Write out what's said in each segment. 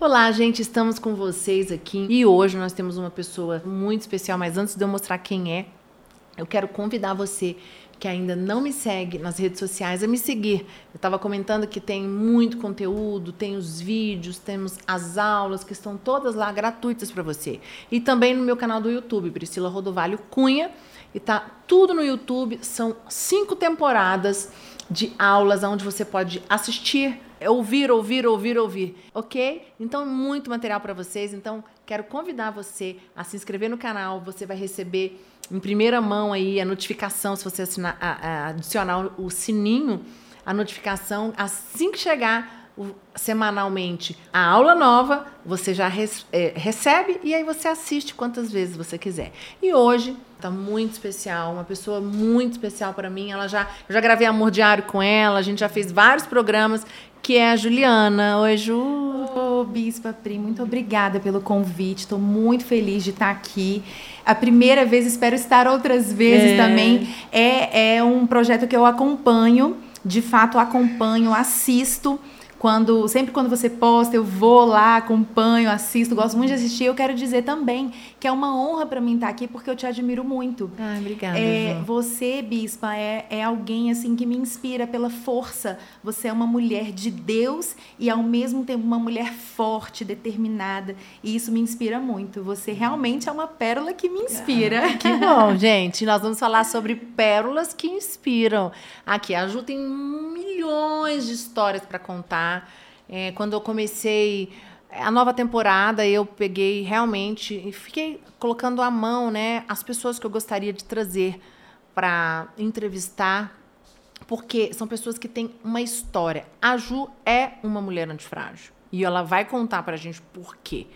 Olá, gente, estamos com vocês aqui e hoje nós temos uma pessoa muito especial, mas antes de eu mostrar quem é, eu quero convidar você que ainda não me segue nas redes sociais a me seguir. Eu estava comentando que tem muito conteúdo, tem os vídeos, temos as aulas que estão todas lá gratuitas para você. E também no meu canal do YouTube, Priscila Rodovalho Cunha. E tá tudo no YouTube, são cinco temporadas de aulas onde você pode assistir, ouvir, ouvir, ouvir, ouvir, ok? Então, muito material para vocês. Então, quero convidar você a se inscrever no canal. Você vai receber em primeira mão aí a notificação, se você assinar, a, a, adicionar o sininho, a notificação assim que chegar semanalmente a aula nova, você já res, é, recebe e aí você assiste quantas vezes você quiser. E hoje tá muito especial, uma pessoa muito especial para mim. Ela já, eu já gravei Amor Diário com ela, a gente já fez vários programas que é a Juliana. Oi, Ju. Ô, Bispa Pri, muito obrigada pelo convite. Estou muito feliz de estar aqui. A primeira vez, espero estar outras vezes é. também. É, é um projeto que eu acompanho, de fato acompanho, assisto. Quando, sempre quando você posta, eu vou lá, acompanho, assisto, gosto muito de assistir. Eu quero dizer também que é uma honra para mim estar aqui porque eu te admiro muito. Ah, obrigada. É, você, bispa, é, é alguém assim que me inspira pela força. Você é uma mulher de Deus e ao mesmo tempo uma mulher forte, determinada. E isso me inspira muito. Você realmente é uma pérola que me inspira. Ah, que bom, gente. Nós vamos falar sobre pérolas que inspiram. Aqui, a Ju tem milhões de histórias para contar. É, quando eu comecei a nova temporada, eu peguei realmente e fiquei colocando à mão, né, as pessoas que eu gostaria de trazer para entrevistar, porque são pessoas que têm uma história. A Ju é uma mulher antifrágil e ela vai contar para a gente por quê.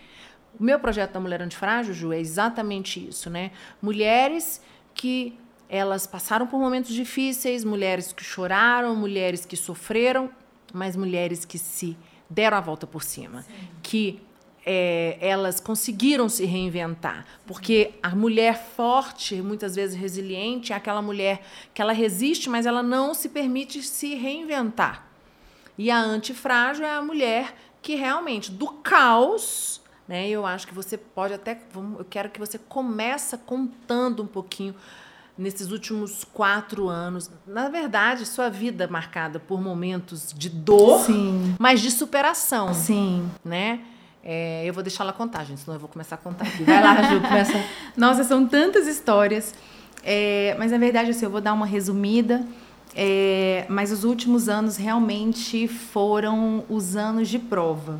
O meu projeto da Mulher Antifrágil, Ju, é exatamente isso, né? Mulheres que elas passaram por momentos difíceis, mulheres que choraram, mulheres que sofreram, mas mulheres que se deram a volta por cima, Sim. que é, elas conseguiram se reinventar, porque a mulher forte, muitas vezes resiliente, é aquela mulher que ela resiste, mas ela não se permite se reinventar. E a antifrágil é a mulher que realmente do caos, né? Eu acho que você pode até, eu quero que você comece contando um pouquinho nesses últimos quatro anos. Na verdade, sua vida marcada por momentos de dor, Sim. mas de superação. Sim. Né? É, eu vou deixar ela contar, gente, senão eu vou começar a contar aqui. Vai lá, Ju, começa. Nossa, são tantas histórias. É, mas na verdade, assim, eu vou dar uma resumida. É, mas os últimos anos realmente foram os anos de prova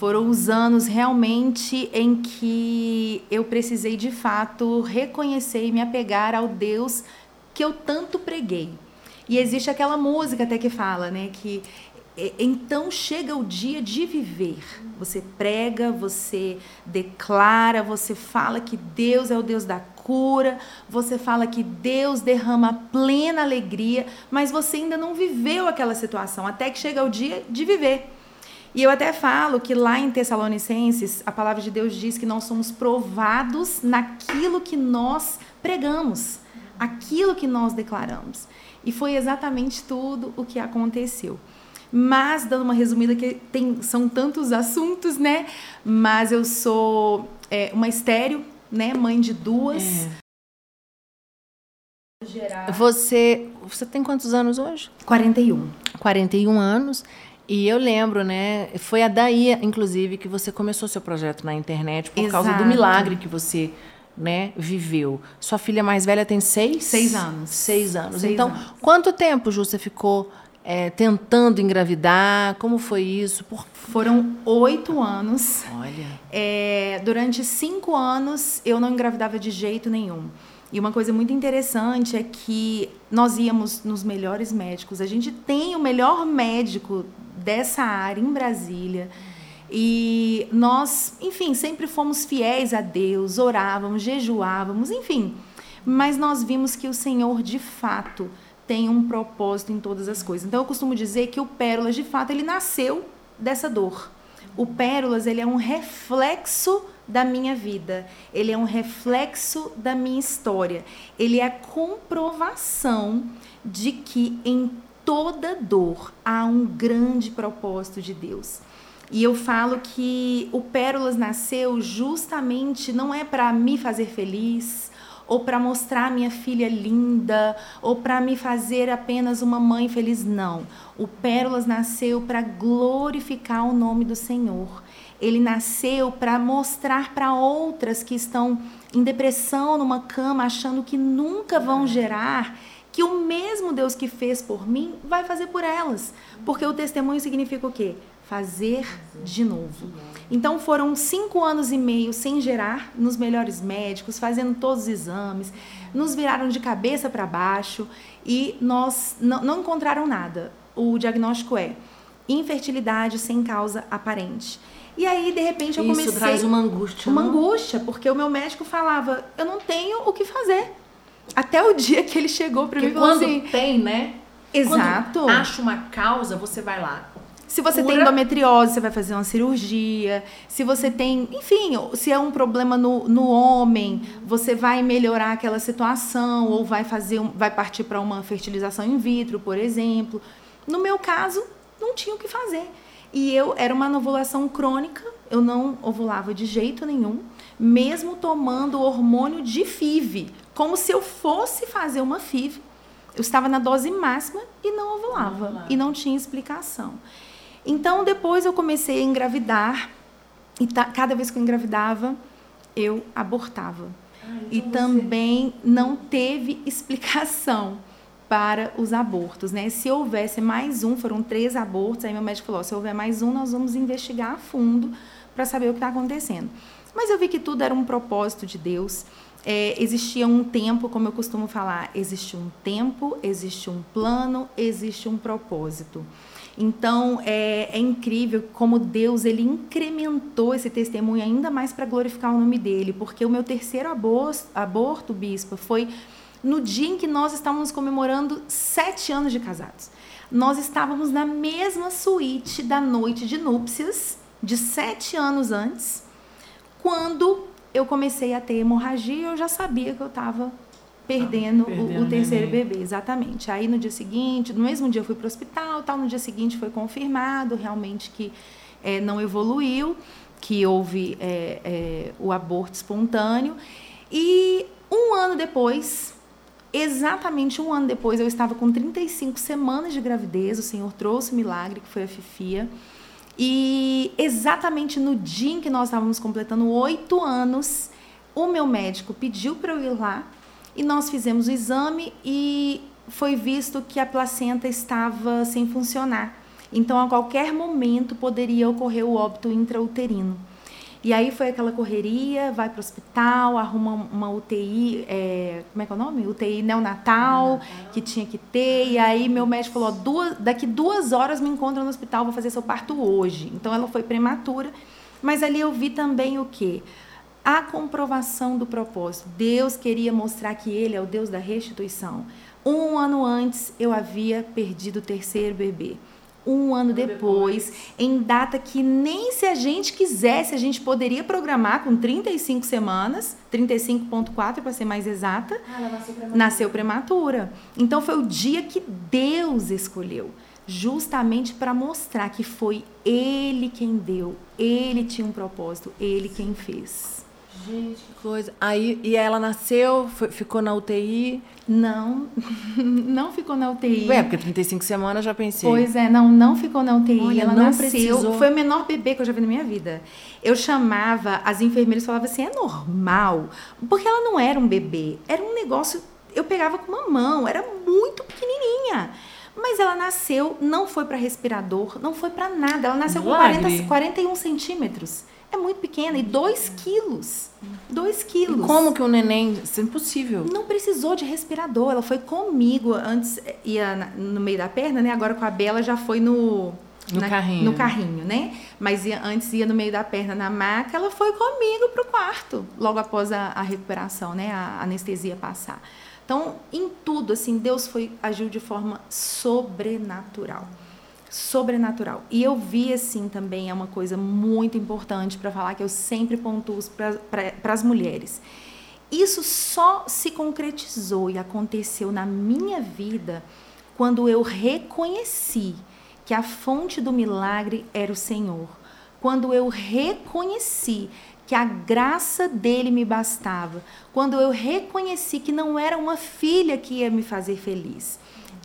foram os anos realmente em que eu precisei de fato reconhecer e me apegar ao Deus que eu tanto preguei. E existe aquela música até que fala, né, que então chega o dia de viver. Você prega, você declara, você fala que Deus é o Deus da cura, você fala que Deus derrama plena alegria, mas você ainda não viveu aquela situação até que chega o dia de viver. E eu até falo que lá em Tessalonicenses, a palavra de Deus diz que nós somos provados naquilo que nós pregamos, aquilo que nós declaramos. E foi exatamente tudo o que aconteceu. Mas, dando uma resumida, que tem, são tantos assuntos, né? Mas eu sou é, uma estéreo, né? Mãe de duas. É. Você, você tem quantos anos hoje? 41. 41 anos. E eu lembro, né? Foi a daí, inclusive, que você começou seu projeto na internet por Exato. causa do milagre que você né, viveu. Sua filha mais velha tem seis? Seis anos. Seis anos. Seis então, anos. quanto tempo, Ju, você ficou é, tentando engravidar? Como foi isso? Por... Foram oito anos. Olha. É, durante cinco anos, eu não engravidava de jeito nenhum. E uma coisa muito interessante é que nós íamos nos melhores médicos. A gente tem o melhor médico dessa área em Brasília. E nós, enfim, sempre fomos fiéis a Deus, orávamos, jejuávamos, enfim. Mas nós vimos que o Senhor, de fato, tem um propósito em todas as coisas. Então eu costumo dizer que o Pérolas, de fato, ele nasceu dessa dor. O Pérolas, ele é um reflexo da minha vida, ele é um reflexo da minha história, ele é a comprovação de que em toda dor há um grande propósito de Deus. E eu falo que o Pérolas nasceu justamente não é para me fazer feliz, ou para mostrar minha filha linda, ou para me fazer apenas uma mãe feliz, não. O Pérolas nasceu para glorificar o nome do Senhor. Ele nasceu para mostrar para outras que estão em depressão numa cama, achando que nunca vão gerar, que o mesmo Deus que fez por mim vai fazer por elas. Porque o testemunho significa o quê? fazer de novo. Então foram cinco anos e meio sem gerar, nos melhores médicos, fazendo todos os exames, nos viraram de cabeça para baixo e nós não, não encontraram nada. O diagnóstico é infertilidade sem causa aparente. E aí, de repente, eu comecei. Isso traz uma angústia. Uma não? angústia, porque o meu médico falava: eu não tenho o que fazer. Até o dia que ele chegou para mim e falou quando assim. tem, né? Exato. Quando acha uma causa, você vai lá. Se você Cura. tem endometriose, você vai fazer uma cirurgia. Se você tem, enfim, se é um problema no, no homem, você vai melhorar aquela situação ou vai fazer, vai partir para uma fertilização in vitro, por exemplo. No meu caso, não tinha o que fazer. E eu era uma ovulação crônica, eu não ovulava de jeito nenhum, mesmo tomando hormônio de FIV, como se eu fosse fazer uma FIV. Eu estava na dose máxima e não ovulava, não, e não tinha explicação. Então, depois eu comecei a engravidar, e cada vez que eu engravidava, eu abortava. Ah, então e você... também não teve explicação para os abortos, né? Se houvesse mais um, foram três abortos, aí meu médico falou: se houver mais um, nós vamos investigar a fundo para saber o que está acontecendo. Mas eu vi que tudo era um propósito de Deus. É, existia um tempo, como eu costumo falar, existe um tempo, existe um plano, existe um propósito. Então é, é incrível como Deus ele incrementou esse testemunho ainda mais para glorificar o nome dele, porque o meu terceiro aborto, aborto, bispo, foi no dia em que nós estávamos comemorando sete anos de casados. Nós estávamos na mesma suíte da noite de núpcias de sete anos antes, quando eu comecei a ter hemorragia, eu já sabia que eu estava perdendo, perdendo o, o, terceiro bebê. Exatamente. Aí no dia seguinte, no mesmo dia eu fui para o hospital, tal, no dia seguinte foi confirmado realmente que é, não evoluiu, que houve é, é, o aborto espontâneo. E um ano depois, exatamente um ano depois, eu estava com 35 semanas de gravidez, o Senhor trouxe o milagre, que foi a Fifia. E exatamente no dia em que nós estávamos completando oito anos, o meu médico pediu para eu ir lá e nós fizemos o exame e foi visto que a placenta estava sem funcionar. Então, a qualquer momento poderia ocorrer o óbito intrauterino. E aí foi aquela correria, vai para o hospital, arruma uma UTI, é, como é que é o nome? UTI neonatal, que tinha que ter. E aí meu médico falou, duas, daqui duas horas me encontra no hospital, vou fazer seu parto hoje. Então ela foi prematura. Mas ali eu vi também o quê? A comprovação do propósito. Deus queria mostrar que Ele é o Deus da restituição. Um ano antes eu havia perdido o terceiro bebê. Um ano depois, depois, em data que nem se a gente quisesse, a gente poderia programar com 35 semanas, 35,4 para ser mais exata. Ah, nasceu prematura. Nasceu prematura. Então foi o dia que Deus escolheu justamente para mostrar que foi Ele quem deu, Ele tinha um propósito, Ele quem fez. Gente, que coisa. Aí, e ela nasceu, foi, ficou na UTI? Não, não ficou na UTI. É, porque 35 semanas já pensei. Pois é, não, não ficou na UTI. Olha, ela nasceu. Precisou. Foi o menor bebê que eu já vi na minha vida. Eu chamava, as enfermeiras falavam assim: é normal. Porque ela não era um bebê, era um negócio. Eu pegava com uma mão, era muito pequenininha. Mas ela nasceu, não foi para respirador, não foi para nada. Ela nasceu com 40, 41 centímetros é muito pequena e 2 quilos. 2 quilos. E como que o neném. Isso é impossível. Não precisou de respirador. Ela foi comigo. Antes ia no meio da perna, né? Agora com a Bela já foi no. No na, carrinho. No carrinho, né? Mas ia, antes ia no meio da perna na maca, ela foi comigo pro quarto, logo após a, a recuperação, né? A anestesia passar. Então, em tudo, assim, Deus foi agiu de forma sobrenatural sobrenatural. E eu vi assim também é uma coisa muito importante para falar que eu sempre pontuo para as mulheres. Isso só se concretizou e aconteceu na minha vida quando eu reconheci que a fonte do milagre era o Senhor. quando eu reconheci que a graça dele me bastava, quando eu reconheci que não era uma filha que ia me fazer feliz.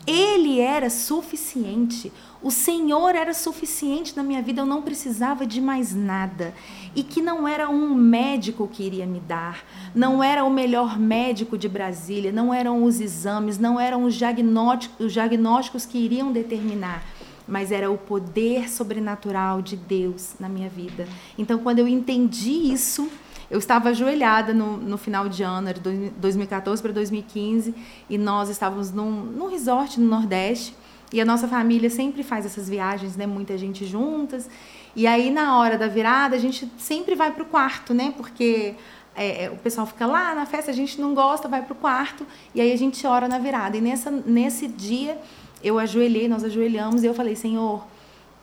Ele era suficiente. O Senhor era suficiente na minha vida, eu não precisava de mais nada. E que não era um médico que iria me dar, não era o melhor médico de Brasília, não eram os exames, não eram os diagnósticos, os diagnósticos que iriam determinar mas era o poder sobrenatural de Deus na minha vida. Então, quando eu entendi isso, eu estava ajoelhada no, no final de ano, era 2014 para 2015, e nós estávamos num, num resort no Nordeste, e a nossa família sempre faz essas viagens, né? Muita gente juntas. E aí, na hora da virada, a gente sempre vai para o quarto, né? Porque é, é, o pessoal fica lá na festa, a gente não gosta, vai para o quarto, e aí a gente ora na virada. E nessa, nesse dia eu ajoelhei, nós ajoelhamos e eu falei: Senhor,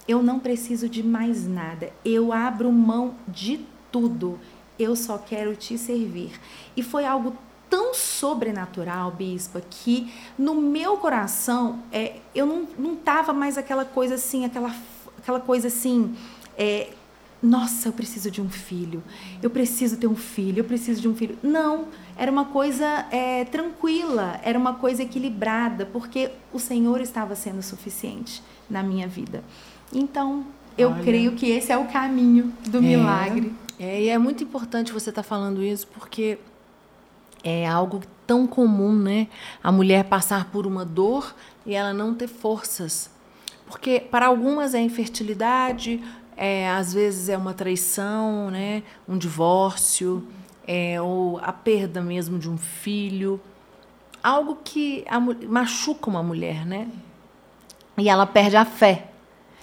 eu não preciso de mais nada. Eu abro mão de tudo. Eu só quero te servir. E foi algo tão sobrenatural, bispa, que no meu coração é, eu não, não tava mais aquela coisa assim, aquela, aquela coisa assim. É, nossa, eu preciso de um filho, eu preciso ter um filho, eu preciso de um filho. Não, era uma coisa é, tranquila, era uma coisa equilibrada, porque o Senhor estava sendo suficiente na minha vida. Então, eu Olha, creio que esse é o caminho do é, milagre. É, e é muito importante você estar tá falando isso, porque é algo tão comum, né? A mulher passar por uma dor e ela não ter forças. Porque para algumas é infertilidade, é, às vezes é uma traição, né? um divórcio, é, ou a perda mesmo de um filho. Algo que a, machuca uma mulher, né? E ela perde a fé.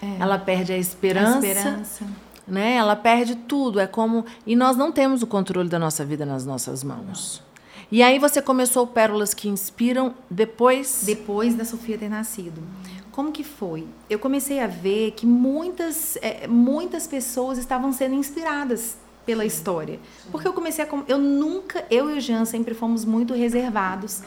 É. Ela perde a esperança. A esperança. Né? Ela perde tudo. É como. E nós não temos o controle da nossa vida nas nossas mãos. E aí você começou Pérolas que Inspiram depois? Depois da Sofia ter nascido. Como que foi? Eu comecei a ver que muitas, é, muitas pessoas estavam sendo inspiradas pela história. Porque eu comecei a. Eu nunca. Eu e o Jean sempre fomos muito reservados.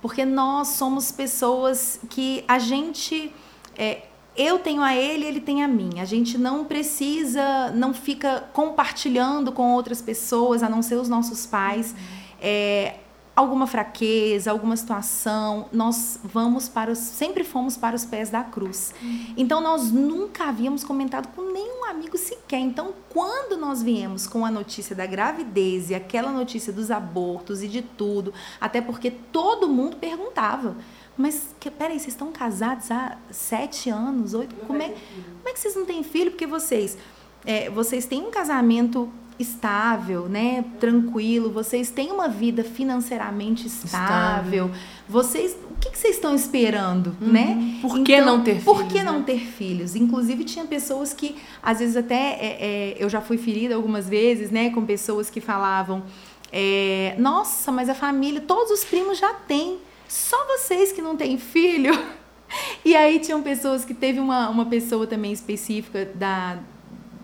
Porque nós somos pessoas que a gente. É, eu tenho a ele, ele tem a mim. A gente não precisa, não fica compartilhando com outras pessoas, a não ser os nossos pais. É, alguma fraqueza, alguma situação, nós vamos para os, sempre fomos para os pés da cruz. Então nós nunca havíamos comentado com nenhum amigo sequer. Então quando nós viemos com a notícia da gravidez e aquela notícia dos abortos e de tudo, até porque todo mundo perguntava. Mas que, peraí, vocês estão casados há sete anos, oito? Como é, como é que vocês não têm filho? Porque vocês, é, vocês têm um casamento estável, né, tranquilo, vocês têm uma vida financeiramente estável. estável. Vocês, o que, que, vocês estão esperando, uhum. né? Por que então, não ter filhos? Por que né? não ter filhos? Inclusive tinha pessoas que, às vezes até é, é, eu já fui ferida algumas vezes, né, com pessoas que falavam, é, nossa, mas a família, todos os primos já têm, só vocês que não têm filho. E aí tinham pessoas que teve uma, uma pessoa também específica da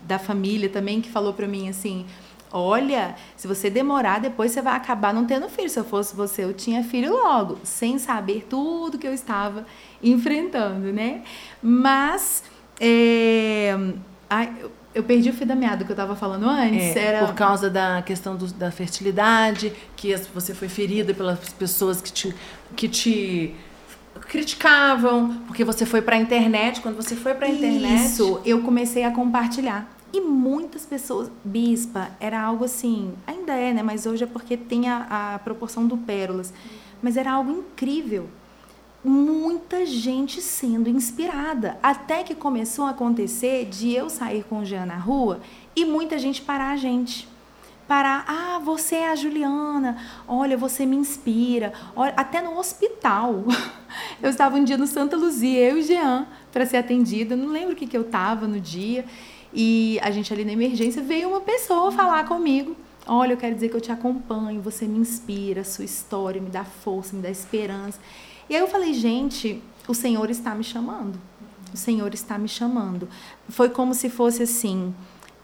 da família também que falou para mim assim: Olha, se você demorar, depois você vai acabar não tendo filho. Se eu fosse você, eu tinha filho logo, sem saber tudo que eu estava enfrentando, né? Mas é, ai, eu perdi o fio da meada que eu estava falando antes. É, era... Por causa da questão do, da fertilidade, que você foi ferida pelas pessoas que te, que te criticavam, porque você foi para a internet. Quando você foi para a internet. Isso, eu comecei a compartilhar. E muitas pessoas, bispa, era algo assim, ainda é, né? Mas hoje é porque tem a, a proporção do pérolas. Mas era algo incrível. Muita gente sendo inspirada. Até que começou a acontecer de eu sair com o Jean na rua e muita gente parar a gente. Parar, ah, você é a Juliana, olha, você me inspira. Olha, até no hospital. Eu estava um dia no Santa Luzia, eu e Jean, para ser atendida. Não lembro o que, que eu estava no dia. E a gente ali na emergência veio uma pessoa falar comigo. Olha, eu quero dizer que eu te acompanho, você me inspira, sua história me dá força, me dá esperança. E aí eu falei, gente, o Senhor está me chamando. O Senhor está me chamando. Foi como se fosse assim: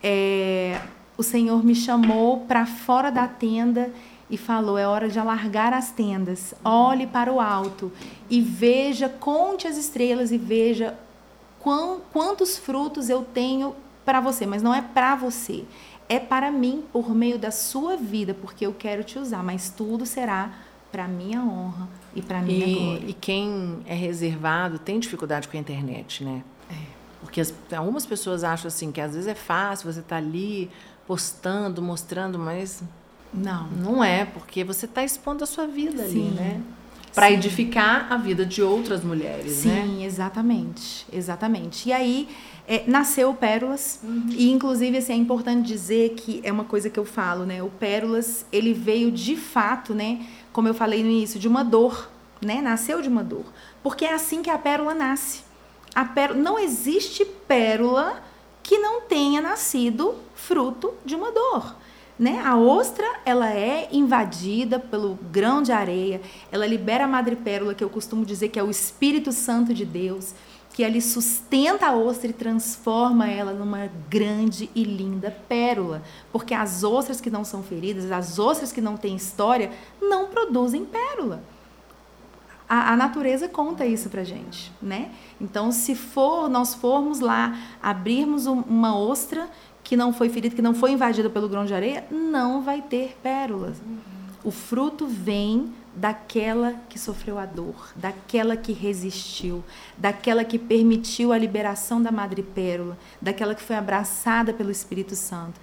é, o Senhor me chamou para fora da tenda e falou: é hora de alargar as tendas. Olhe para o alto e veja, conte as estrelas e veja quão, quantos frutos eu tenho para você, mas não é para você. É para mim por meio da sua vida, porque eu quero te usar, mas tudo será para minha honra e para minha e, glória. E quem é reservado tem dificuldade com a internet, né? É. Porque as, algumas pessoas acham assim que às vezes é fácil você estar tá ali postando, mostrando, mas não, não é, porque você está expondo a sua vida Sim. ali, né? Para edificar a vida de outras mulheres, Sim, né? Sim, exatamente, exatamente. E aí é, nasceu o Pérolas uhum. e inclusive assim, é importante dizer que é uma coisa que eu falo, né? O Pérolas ele veio de fato, né? Como eu falei no início, de uma dor, né? Nasceu de uma dor, porque é assim que a pérola nasce. A pérola não existe pérola que não tenha nascido fruto de uma dor. Né? A ostra ela é invadida pelo grão de areia, ela libera a madrepérola, que eu costumo dizer que é o Espírito Santo de Deus, que ali sustenta a ostra e transforma ela numa grande e linda pérola. Porque as ostras que não são feridas, as ostras que não têm história, não produzem pérola. A, a natureza conta isso pra gente, né? Então, se for nós formos lá abrirmos uma ostra que não foi ferida, que não foi invadida pelo grão de areia, não vai ter pérolas. O fruto vem daquela que sofreu a dor, daquela que resistiu, daquela que permitiu a liberação da madrepérola, daquela que foi abraçada pelo Espírito Santo.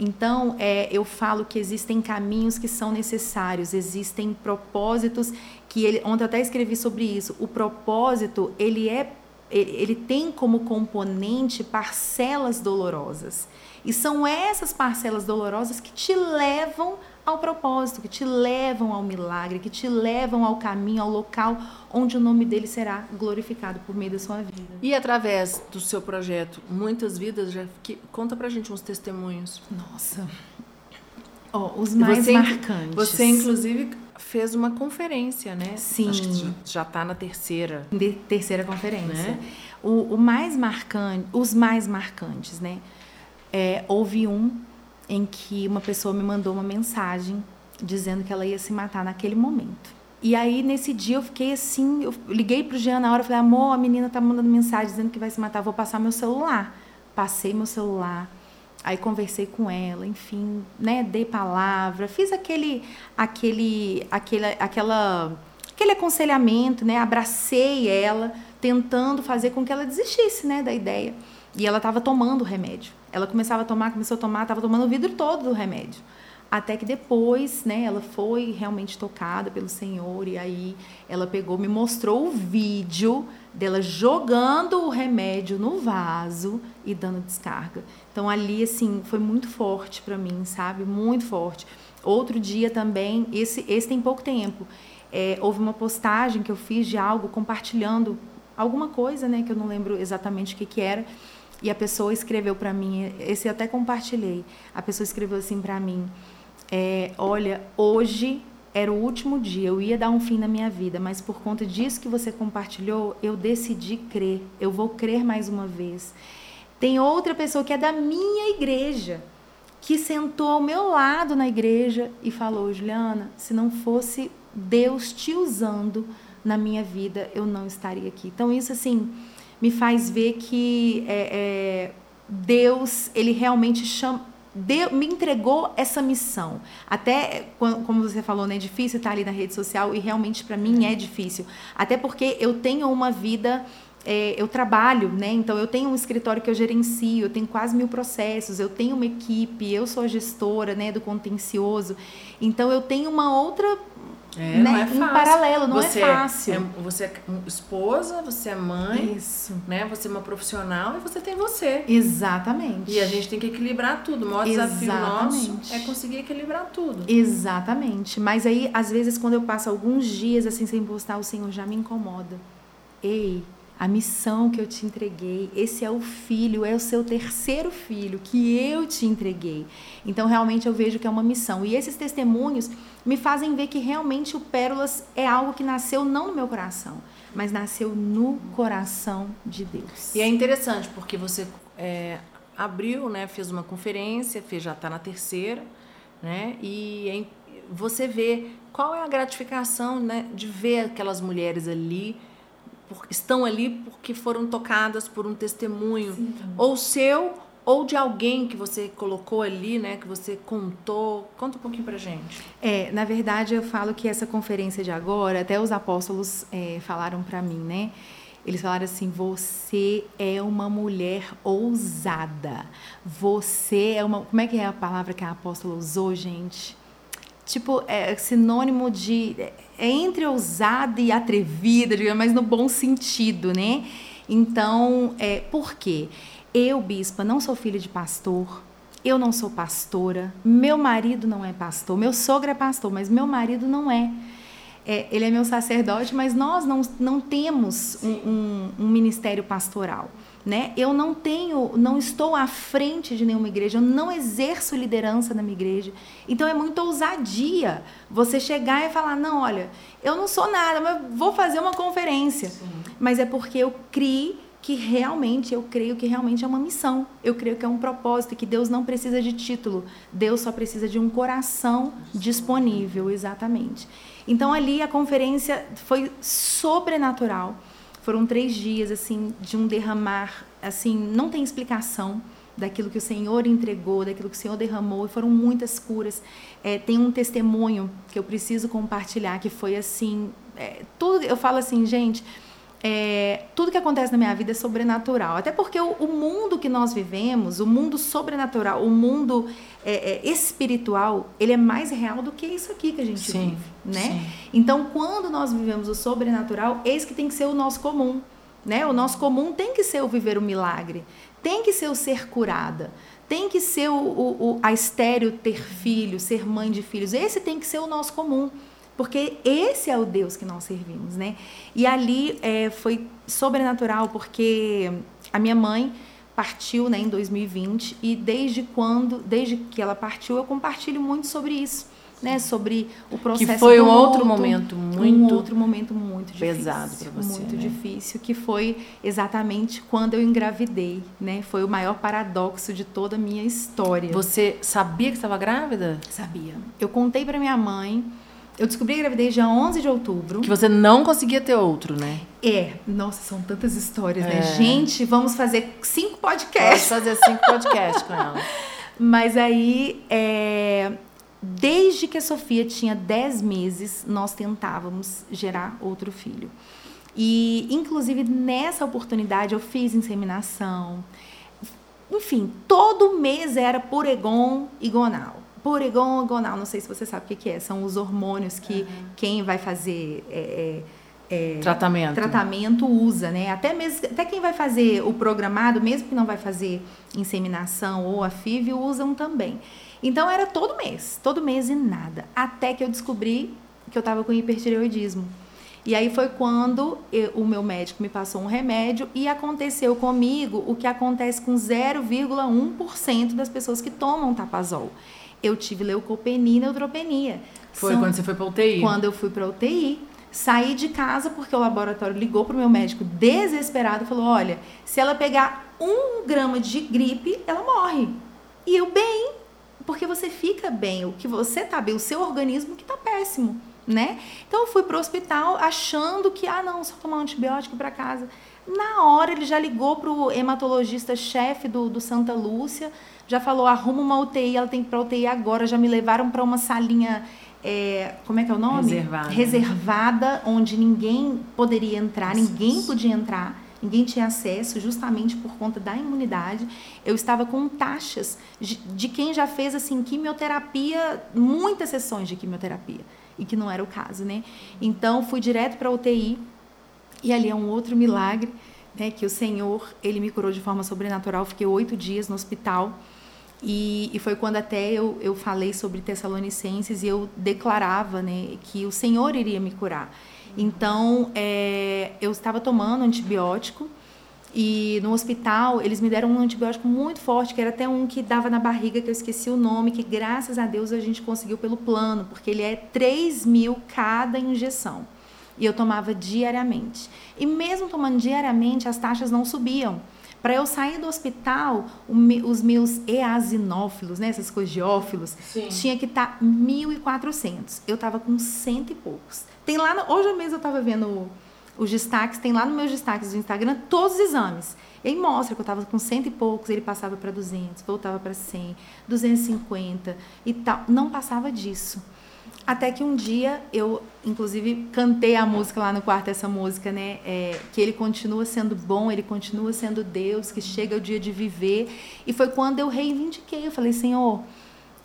Então, é, eu falo que existem caminhos que são necessários, existem propósitos que ele, ontem eu até escrevi sobre isso. O propósito ele é ele tem como componente parcelas dolorosas. E são essas parcelas dolorosas que te levam ao propósito, que te levam ao milagre, que te levam ao caminho, ao local onde o nome dele será glorificado por meio da sua vida. E através do seu projeto, muitas vidas já que, conta pra gente uns testemunhos. Nossa. Oh, os mais você, marcantes. Você inclusive fez uma conferência, né? Sim. Acho que já está na terceira. De terceira conferência. Né? O, o mais marcante, os mais marcantes, né? É, houve um em que uma pessoa me mandou uma mensagem dizendo que ela ia se matar naquele momento. E aí, nesse dia, eu fiquei assim, eu liguei pro Jean na hora, falei, amor, a menina tá mandando mensagem dizendo que vai se matar, vou passar meu celular. Passei meu celular, aí conversei com ela, enfim, né, dei palavra, fiz aquele, aquele, aquele, aquela, aquele aconselhamento, né, abracei ela, tentando fazer com que ela desistisse, né, da ideia. E ela estava tomando o remédio. Ela começava a tomar, começou a tomar, estava tomando o vidro todo do remédio. Até que depois, né, ela foi realmente tocada pelo Senhor e aí ela pegou, me mostrou o vídeo dela jogando o remédio no vaso e dando descarga. Então ali assim, foi muito forte para mim, sabe? Muito forte. Outro dia também, esse esse tem pouco tempo. É, houve uma postagem que eu fiz de algo compartilhando alguma coisa, né, que eu não lembro exatamente o que que era e a pessoa escreveu para mim, esse eu até compartilhei. A pessoa escreveu assim para mim: é, Olha, hoje era o último dia, eu ia dar um fim na minha vida, mas por conta disso que você compartilhou, eu decidi crer. Eu vou crer mais uma vez. Tem outra pessoa que é da minha igreja, que sentou ao meu lado na igreja e falou: Juliana, se não fosse Deus te usando na minha vida, eu não estaria aqui. Então, isso assim me faz ver que é, é, Deus, ele realmente chama, Deu, me entregou essa missão. Até, como você falou, né, é difícil estar ali na rede social e realmente para mim é difícil. Até porque eu tenho uma vida, é, eu trabalho, né? Então eu tenho um escritório que eu gerencio, eu tenho quase mil processos, eu tenho uma equipe, eu sou a gestora, né, do contencioso. Então eu tenho uma outra é, né? não é fácil. Em paralelo, não você é fácil. É, você é esposa, você é mãe. Isso. Né? Você é uma profissional e você tem você. Exatamente. E a gente tem que equilibrar tudo. O maior desafio nosso é conseguir equilibrar tudo. Exatamente. Mas aí, às vezes, quando eu passo alguns dias assim sem postar, o Senhor já me incomoda. Ei, a missão que eu te entreguei, esse é o filho, é o seu terceiro filho que eu te entreguei. Então, realmente, eu vejo que é uma missão. E esses testemunhos me fazem ver que realmente o Pérolas é algo que nasceu não no meu coração, mas nasceu no coração de Deus. E é interessante, porque você é, abriu, né, fez uma conferência, fez, já está na terceira, né, e é, você vê qual é a gratificação né, de ver aquelas mulheres ali por, estão ali porque foram tocadas por um testemunho, Sim. ou seu ou de alguém que você colocou ali, né, que você contou? Conta um pouquinho pra gente. É, na verdade, eu falo que essa conferência de agora, até os apóstolos é, falaram para mim, né? Eles falaram assim: você é uma mulher ousada. Você é uma. Como é que é a palavra que a apóstola usou, gente? Tipo, é sinônimo de. É entre ousada e atrevida, mas no bom sentido, né? Então, é, por quê? Eu, bispa, não sou filha de pastor. Eu não sou pastora. Meu marido não é pastor. Meu sogro é pastor, mas meu marido não é é, ele é meu sacerdote, mas nós não, não temos um, um, um, ministério pastoral. Né? Eu não tenho, não estou à frente de nenhuma igreja, eu não exerço liderança na minha igreja. Então é muita ousadia você chegar e falar: não, olha, eu não sou nada, mas vou fazer uma conferência. Sim. Mas é porque eu criei que realmente, eu creio que realmente é uma missão. Eu creio que é um propósito, que Deus não precisa de título. Deus só precisa de um coração disponível, exatamente. Então ali a conferência foi sobrenatural. Foram três dias, assim, de um derramar, assim, não tem explicação daquilo que o Senhor entregou, daquilo que o Senhor derramou, e foram muitas curas. É, tem um testemunho que eu preciso compartilhar, que foi assim, é, tudo, eu falo assim, gente, é, tudo que acontece na minha vida é sobrenatural. Até porque o, o mundo que nós vivemos, o mundo sobrenatural, o mundo é, é, espiritual, ele é mais real do que isso aqui que a gente sim, vive, né? Sim. Então, quando nós vivemos o sobrenatural, esse que tem que ser o nosso comum, né? O nosso comum tem que ser o viver o milagre, tem que ser o ser curada, tem que ser o, o, o a estéreo ter filhos, ser mãe de filhos. Esse tem que ser o nosso comum. Porque esse é o Deus que nós servimos, né? E ali é, foi sobrenatural, porque a minha mãe partiu né, em 2020 e desde quando, desde que ela partiu, eu compartilho muito sobre isso. Né, sobre o processo que foi um outro momento muito um outro momento muito difícil, pesado para você muito né? difícil que foi exatamente quando eu engravidei né foi o maior paradoxo de toda a minha história você sabia que estava grávida sabia eu contei para minha mãe eu descobri a gravidez dia 11 de outubro. Que você não conseguia ter outro, né? É. Nossa, são tantas histórias, né? é. né? Gente, vamos fazer cinco podcasts. Vamos fazer cinco podcasts com ela. Mas aí, é, desde que a Sofia tinha 10 meses, nós tentávamos gerar outro filho. E, inclusive, nessa oportunidade, eu fiz inseminação. Enfim, todo mês era por Egon e Gonal Gonal, não sei se você sabe o que, que é. São os hormônios que uhum. quem vai fazer é, é, é, tratamento. tratamento usa, né? Até, mesmo, até quem vai fazer o programado, mesmo que não vai fazer inseminação ou a FIV, usam também. Então era todo mês, todo mês e nada. Até que eu descobri que eu estava com hipertireoidismo. E aí foi quando eu, o meu médico me passou um remédio e aconteceu comigo o que acontece com 0,1% das pessoas que tomam tapazol eu tive leucopenia e neutropenia. Foi São, quando você foi para UTI? Quando eu fui para UTI. Saí de casa porque o laboratório ligou para o meu médico desesperado e falou: olha, se ela pegar um grama de gripe, ela morre. E eu, bem, porque você fica bem, o que você tá bem, o seu organismo que tá péssimo, né? Então eu fui para o hospital achando que, ah, não, só tomar um antibiótico para casa. Na hora ele já ligou para o hematologista-chefe do, do Santa Lúcia, já falou, arruma uma UTI, ela tem que ir para UTI agora, já me levaram para uma salinha, é, como é que é o nome? Reservada. Reservada, onde ninguém poderia entrar, ninguém podia entrar, ninguém tinha acesso, justamente por conta da imunidade. Eu estava com taxas de, de quem já fez, assim, quimioterapia, muitas sessões de quimioterapia, e que não era o caso, né? Então, fui direto para UTI, e ali é um outro milagre, né, que o Senhor, ele me curou de forma sobrenatural, fiquei oito dias no hospital, e, e, foi quando até eu, eu falei sobre Tessalonicenses e eu declarava né, que o Senhor iria me curar. Então, é, eu estava tomando antibiótico e no hospital eles me deram um antibiótico muito forte, que era até um que dava na barriga, que eu esqueci o nome, que graças a Deus a gente conseguiu pelo plano, porque ele é 3 mil cada injeção. E eu tomava diariamente. E mesmo tomando diariamente, as taxas não subiam. Para eu sair do hospital, os meus easinófilos, né, essas coisas de ófilos, Sim. tinha que estar tá 1.400. Eu estava com cento e poucos. Tem lá, no, hoje mesmo eu estava vendo os destaques, tem lá nos meus destaques do Instagram todos os exames. Ele mostra que eu estava com cento e poucos, ele passava para 200, voltava para 100, 250 e tal. Não passava disso. Até que um dia eu, inclusive, cantei a música lá no quarto, essa música, né? É, que ele continua sendo bom, ele continua sendo Deus, que chega o dia de viver. E foi quando eu reivindiquei. Eu falei, Senhor,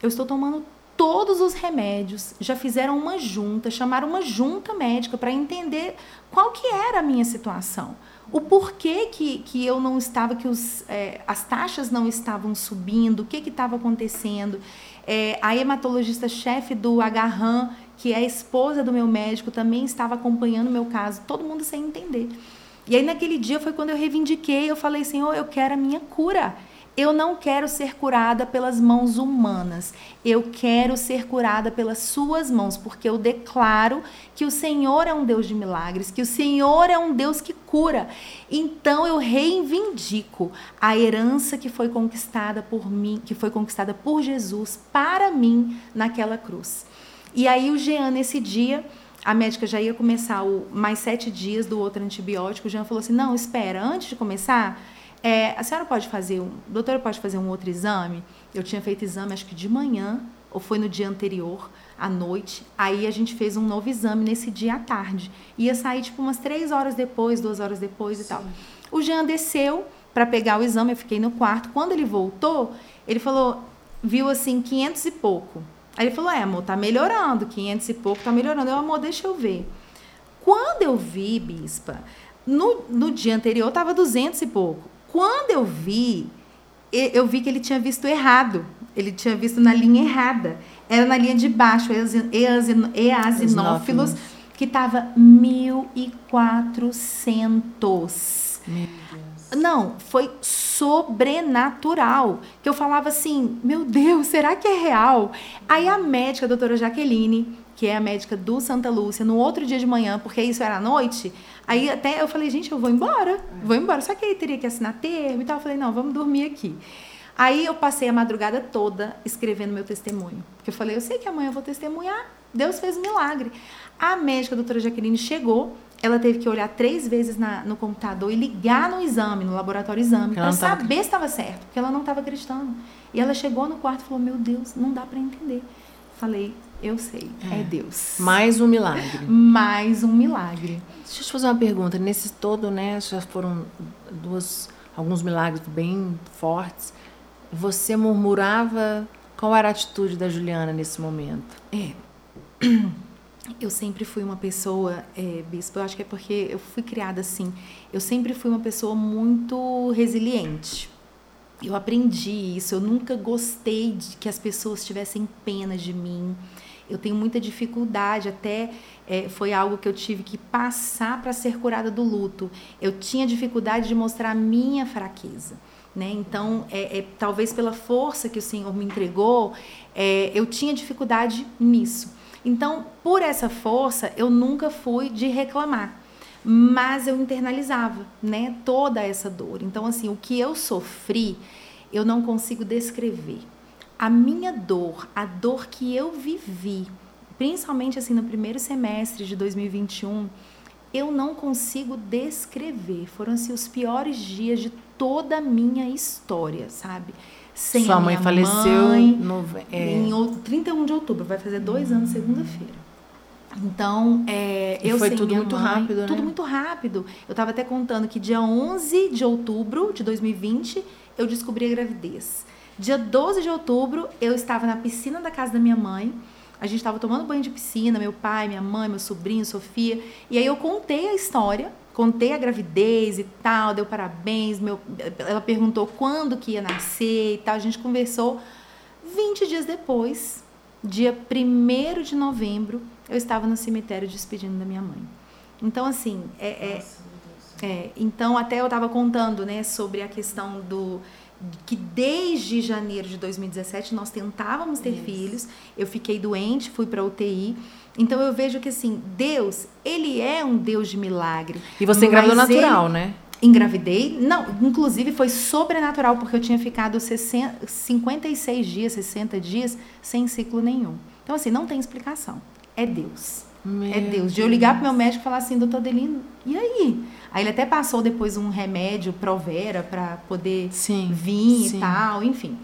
eu estou tomando todos os remédios, já fizeram uma junta, chamaram uma junta médica para entender qual que era a minha situação. O porquê que, que eu não estava, que os, é, as taxas não estavam subindo, o que estava acontecendo. É, a hematologista-chefe do Agarran, que é a esposa do meu médico, também estava acompanhando o meu caso, todo mundo sem entender. E aí naquele dia foi quando eu reivindiquei, eu falei, Senhor, eu quero a minha cura. Eu não quero ser curada pelas mãos humanas. Eu quero ser curada pelas suas mãos, porque eu declaro que o Senhor é um Deus de milagres, que o Senhor é um Deus que cura. Então eu reivindico a herança que foi conquistada por mim, que foi conquistada por Jesus para mim naquela cruz. E aí o Jean nesse dia a médica já ia começar o mais sete dias do outro antibiótico. O Jean falou assim: não, espera, antes de começar, é, a senhora pode fazer, um, doutora pode fazer um outro exame? Eu tinha feito exame, acho que de manhã, ou foi no dia anterior, à noite. Aí a gente fez um novo exame nesse dia à tarde. Ia sair tipo umas três horas depois, duas horas depois Sim. e tal. O Jean desceu para pegar o exame, eu fiquei no quarto. Quando ele voltou, ele falou, viu assim, 500 e pouco. Aí ele falou, é, amor, tá melhorando, 500 e pouco, tá melhorando. Eu, amor, deixa eu ver. Quando eu vi, bispa, no, no dia anterior tava 200 e pouco. Quando eu vi, eu vi que ele tinha visto errado. Ele tinha visto na linha errada. Era na linha de baixo, easinófilos, que estava 1.400. Meu. Não, foi sobrenatural. Que eu falava assim, meu Deus, será que é real? Aí a médica, a doutora Jaqueline, que é a médica do Santa Lúcia, no outro dia de manhã, porque isso era à noite, Aí até eu falei, gente, eu vou embora, vou embora. Só que aí teria que assinar termo e tal. Eu falei, não, vamos dormir aqui. Aí eu passei a madrugada toda escrevendo meu testemunho. Porque eu falei, eu sei que amanhã eu vou testemunhar. Deus fez um milagre. A médica, a doutora Jaqueline, chegou. Ela teve que olhar três vezes na, no computador e ligar no exame, no laboratório exame, para saber tava... se estava certo, porque ela não estava acreditando. E ela chegou no quarto e falou: Meu Deus, não dá para entender. Falei, eu sei, é. é. Deus. Mais um milagre. Mais um milagre. Deixa eu te fazer uma pergunta. Nesse todo, né, já foram duas, alguns milagres bem fortes. Você murmurava. Qual era a atitude da Juliana nesse momento? É. Eu sempre fui uma pessoa, é, bispo, eu acho que é porque eu fui criada assim. Eu sempre fui uma pessoa muito resiliente eu aprendi isso. Eu nunca gostei de que as pessoas tivessem pena de mim. Eu tenho muita dificuldade, até é, foi algo que eu tive que passar para ser curada do luto. Eu tinha dificuldade de mostrar a minha fraqueza. Né? Então, é, é, talvez pela força que o Senhor me entregou, é, eu tinha dificuldade nisso. Então, por essa força, eu nunca fui de reclamar mas eu internalizava, né, toda essa dor. Então assim, o que eu sofri, eu não consigo descrever. A minha dor, a dor que eu vivi, principalmente assim no primeiro semestre de 2021, eu não consigo descrever. Foram assim, os piores dias de toda a minha história, sabe? Sem Sua mãe faleceu mãe, no, é... em 31 de outubro, vai fazer dois anos segunda-feira. Então, é, eu foi tudo muito mãe, rápido, né? Tudo muito rápido. Eu estava até contando que dia 11 de outubro de 2020 eu descobri a gravidez. Dia 12 de outubro eu estava na piscina da casa da minha mãe. A gente estava tomando banho de piscina, meu pai, minha mãe, meu sobrinho, Sofia. E aí eu contei a história, contei a gravidez e tal, deu parabéns. Meu, ela perguntou quando que ia nascer e tal. A gente conversou. 20 dias depois, dia 1 de novembro, eu estava no cemitério despedindo da minha mãe. Então, assim, é, é, é então até eu estava contando, né, sobre a questão do que desde janeiro de 2017 nós tentávamos ter Isso. filhos. Eu fiquei doente, fui para UTI. Então eu vejo que assim, Deus, ele é um Deus de milagre. E você engravidou natural, ele... né? Engravidei, não, inclusive foi sobrenatural, porque eu tinha ficado 60, 56 dias, 60 dias sem ciclo nenhum. Então, assim, não tem explicação. É Deus. Meu é Deus. De eu ligar pro meu médico e falar assim, doutor Delino, e aí? Aí ele até passou depois um remédio Provera para poder sim, vir sim. e tal, enfim.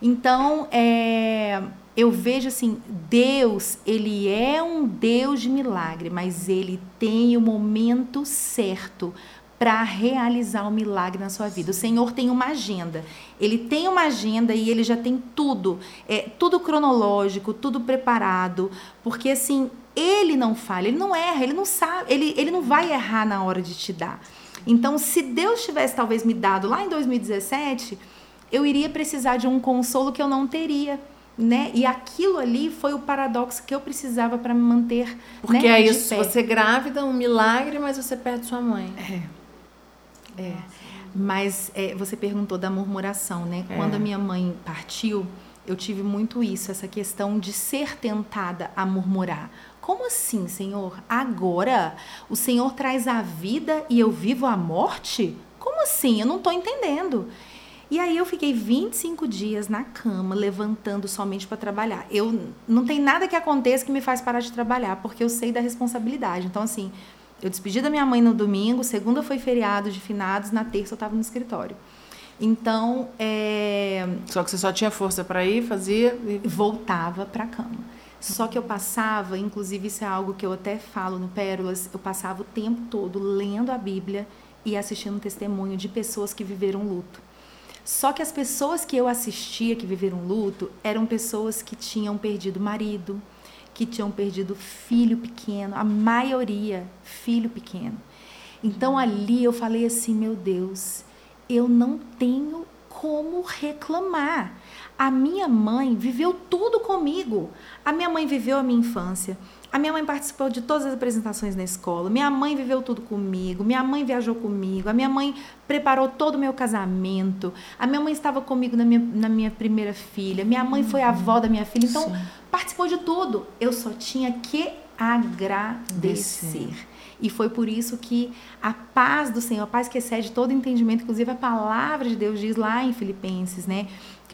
Então, é, eu vejo assim, Deus, ele é um Deus de milagre, mas ele tem o momento certo para realizar o milagre na sua vida. O Senhor tem uma agenda. Ele tem uma agenda e ele já tem tudo, é, tudo cronológico, tudo preparado, porque assim, ele não falha, ele não erra, ele não sabe, ele, ele não vai errar na hora de te dar. Então, se Deus tivesse talvez me dado lá em 2017, eu iria precisar de um consolo que eu não teria. Né? E aquilo ali foi o paradoxo que eu precisava para me manter. Porque né, é isso, pé. você grávida, um milagre, mas você perde sua mãe. É. É. Mas é, você perguntou da murmuração, né? É. Quando a minha mãe partiu, eu tive muito isso, essa questão de ser tentada a murmurar. Como assim, Senhor? Agora o Senhor traz a vida e eu vivo a morte? Como assim? Eu não estou entendendo. E aí eu fiquei 25 dias na cama, levantando somente para trabalhar. Eu não tem nada que aconteça que me faz parar de trabalhar, porque eu sei da responsabilidade. Então assim, eu despedi da minha mãe no domingo, segunda foi feriado de finados, na terça eu estava no escritório. Então, é... só que você só tinha força para ir, fazia e voltava para a cama. Só que eu passava, inclusive isso é algo que eu até falo no Pérolas, eu passava o tempo todo lendo a Bíblia e assistindo testemunho de pessoas que viveram luto. Só que as pessoas que eu assistia que viveram luto eram pessoas que tinham perdido marido, que tinham perdido filho pequeno, a maioria filho pequeno. Então ali eu falei assim, meu Deus, eu não tenho como reclamar. A minha mãe viveu tudo comigo. A minha mãe viveu a minha infância. A minha mãe participou de todas as apresentações na escola. Minha mãe viveu tudo comigo. Minha mãe viajou comigo. A minha mãe preparou todo o meu casamento. A minha mãe estava comigo na minha, na minha primeira filha. Minha mãe foi avó da minha filha. Então, Sim. participou de tudo. Eu só tinha que agradecer. E foi por isso que a paz do Senhor, a paz que excede todo entendimento, inclusive a palavra de Deus diz lá em Filipenses, né?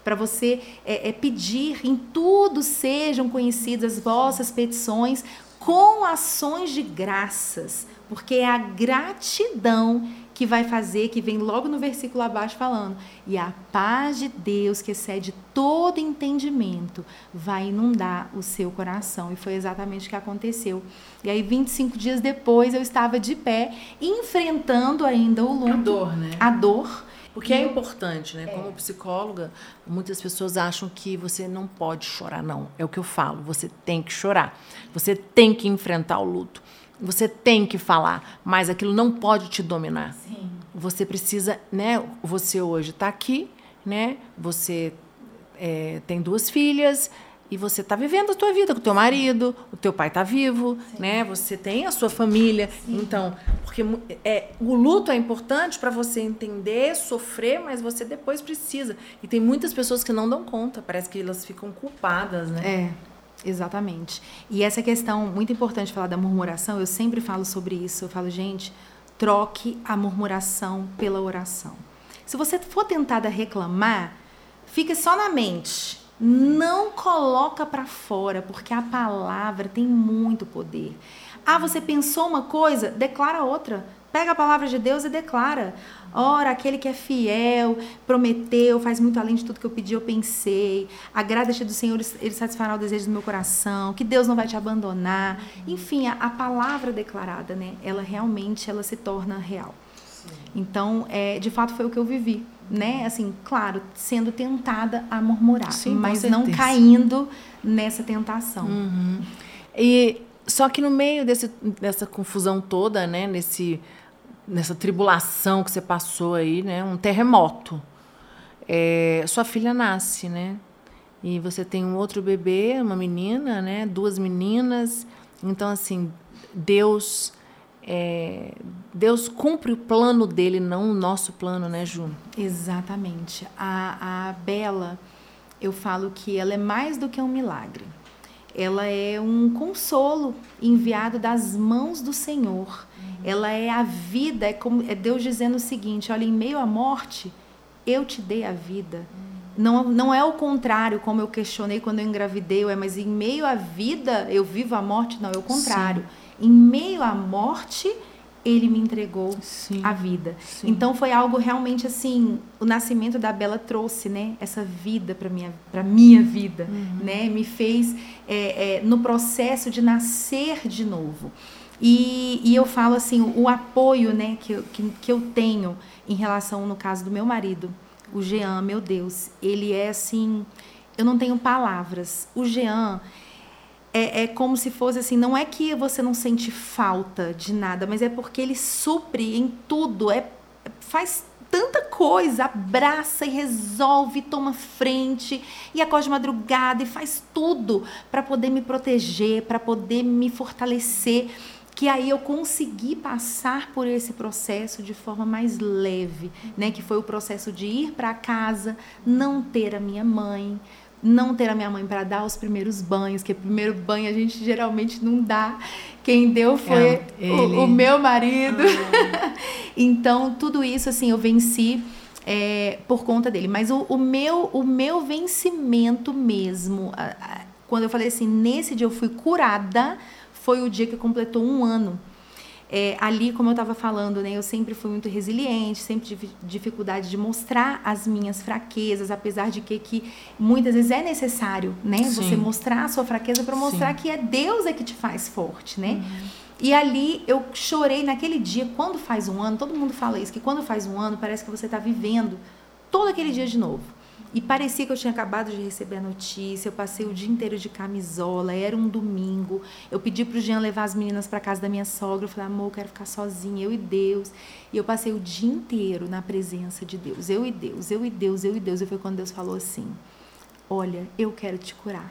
Para você é, é, pedir em tudo sejam conhecidas as vossas petições com ações de graças, porque é a gratidão que vai fazer, que vem logo no versículo abaixo falando, e a paz de Deus que excede todo entendimento vai inundar o seu coração. E foi exatamente o que aconteceu. E aí 25 dias depois eu estava de pé, enfrentando ainda o luto, a dor, né? A dor porque é importante, né? É. Como psicóloga, muitas pessoas acham que você não pode chorar. Não, é o que eu falo. Você tem que chorar. Você tem que enfrentar o luto. Você tem que falar, mas aquilo não pode te dominar. Sim. Você precisa, né? Você hoje está aqui, né? Você é, tem duas filhas e você está vivendo a tua vida com o teu marido, o teu pai está vivo, Sim. né? Você tem a sua família. Sim. Então, porque é, o luto é importante para você entender, sofrer, mas você depois precisa. E tem muitas pessoas que não dão conta, parece que elas ficam culpadas, né? É. Exatamente. E essa questão muito importante falar da murmuração, eu sempre falo sobre isso. Eu falo, gente, troque a murmuração pela oração. Se você for tentada a reclamar, fica só na mente não coloca para fora, porque a palavra tem muito poder. Ah, você pensou uma coisa? Declara outra. Pega a palavra de Deus e declara. Ora, aquele que é fiel, prometeu, faz muito além de tudo que eu pedi, eu pensei. Agrada-te do Senhor, ele satisfará o desejo do meu coração. Que Deus não vai te abandonar. Enfim, a, a palavra declarada, né? Ela realmente ela se torna real. Então, é, de fato, foi o que eu vivi né? Assim, claro, sendo tentada a murmurar, Sim, mas não caindo nessa tentação. Uhum. E só que no meio desse, dessa confusão toda, né? Nesse, nessa tribulação que você passou aí, né? Um terremoto. É, sua filha nasce, né? E você tem um outro bebê, uma menina, né? Duas meninas. Então, assim, Deus é, Deus cumpre o plano dele, não o nosso plano, né, Ju? Exatamente. A, a Bela, eu falo que ela é mais do que um milagre. Ela é um consolo enviado das mãos do Senhor. Uhum. Ela é a vida, é como é Deus dizendo o seguinte: olha, em meio à morte, eu te dei a vida. Uhum. Não, não é o contrário, como eu questionei quando eu engravidei, é, mas em meio à vida eu vivo a morte? Não, é o contrário. Sim. Em meio à morte, ele me entregou Sim. a vida. Sim. Então foi algo realmente assim, o nascimento da Bela trouxe, né, essa vida para minha para minha vida, uhum. né, me fez é, é, no processo de nascer de novo. E, e eu falo assim, o, o apoio, né, que, eu, que, que eu tenho em relação no caso do meu marido, o Jean, meu Deus, ele é assim, eu não tenho palavras. O Jean é, é, como se fosse assim, não é que você não sente falta de nada, mas é porque ele supre em tudo, é faz tanta coisa, abraça e resolve, toma frente e acorda de madrugada e faz tudo para poder me proteger, para poder me fortalecer que aí eu consegui passar por esse processo de forma mais leve, né? Que foi o processo de ir para casa, não ter a minha mãe, não ter a minha mãe para dar os primeiros banhos, que o primeiro banho a gente geralmente não dá. Quem deu foi é, o, o, meu marido. Ah. então, tudo isso, assim, eu venci é, por conta dele. Mas o, o, meu, o meu vencimento mesmo, a, a, quando eu falei assim, nesse dia eu fui curada, foi o dia que completou um ano. É, ali, como eu estava falando, né, eu sempre fui muito resiliente, sempre tive dificuldade de mostrar as minhas fraquezas, apesar de que, que muitas vezes é necessário, né, você mostrar a sua fraqueza para mostrar Sim. que é Deus é que te faz forte, né? Uhum. E ali eu chorei naquele dia, quando faz um ano, todo mundo fala isso, que quando faz um ano parece que você está vivendo todo aquele dia de novo. E parecia que eu tinha acabado de receber a notícia. Eu passei o dia inteiro de camisola, era um domingo. Eu pedi para o Jean levar as meninas para casa da minha sogra. Eu falei, amor, eu quero ficar sozinha, eu e Deus. E eu passei o dia inteiro na presença de Deus. Eu e Deus, eu e Deus, eu e Deus. E foi quando Deus falou assim: Olha, eu quero te curar.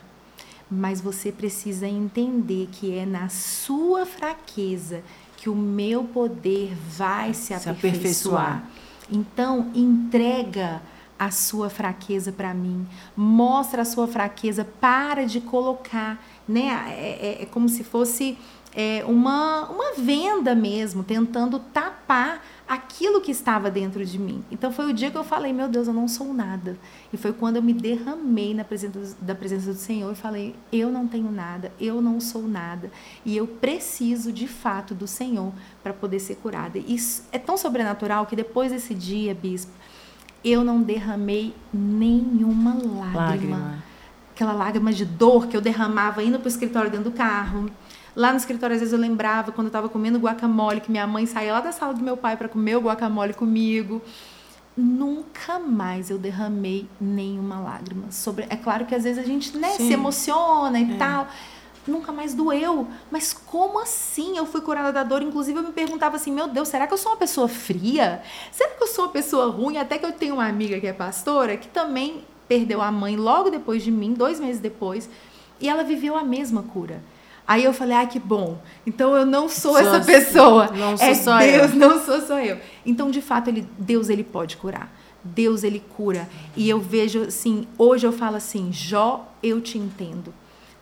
Mas você precisa entender que é na sua fraqueza que o meu poder vai se, se aperfeiçoar. aperfeiçoar. Então, entrega a sua fraqueza para mim, mostra a sua fraqueza, para de colocar, né? É, é, é como se fosse é, uma, uma venda mesmo, tentando tapar aquilo que estava dentro de mim. Então foi o dia que eu falei, meu Deus, eu não sou nada. E foi quando eu me derramei na presença da presença do Senhor e falei, eu não tenho nada, eu não sou nada, e eu preciso de fato do Senhor para poder ser curada. Isso é tão sobrenatural que depois desse dia, bispo, eu não derramei nenhuma lágrima. lágrima. Aquela lágrima de dor que eu derramava indo para o escritório dentro do carro. Lá no escritório, às vezes eu lembrava quando eu estava comendo guacamole, que minha mãe saía lá da sala do meu pai para comer o guacamole comigo. Nunca mais eu derramei nenhuma lágrima. Sobre, é claro que às vezes a gente né, se emociona e é. tal nunca mais doeu. Mas como assim? Eu fui curada da dor. Inclusive, eu me perguntava assim: meu Deus, será que eu sou uma pessoa fria? Será que eu sou uma pessoa ruim? Até que eu tenho uma amiga que é pastora que também perdeu a mãe logo depois de mim, dois meses depois, e ela viveu a mesma cura. Aí eu falei, ah, que bom. Então eu não sou, sou essa assim, pessoa. Não sou é só Deus, eu. não sou só eu. Então, de fato, ele, Deus ele pode curar. Deus ele cura. E eu vejo assim, hoje eu falo assim, Jó, eu te entendo.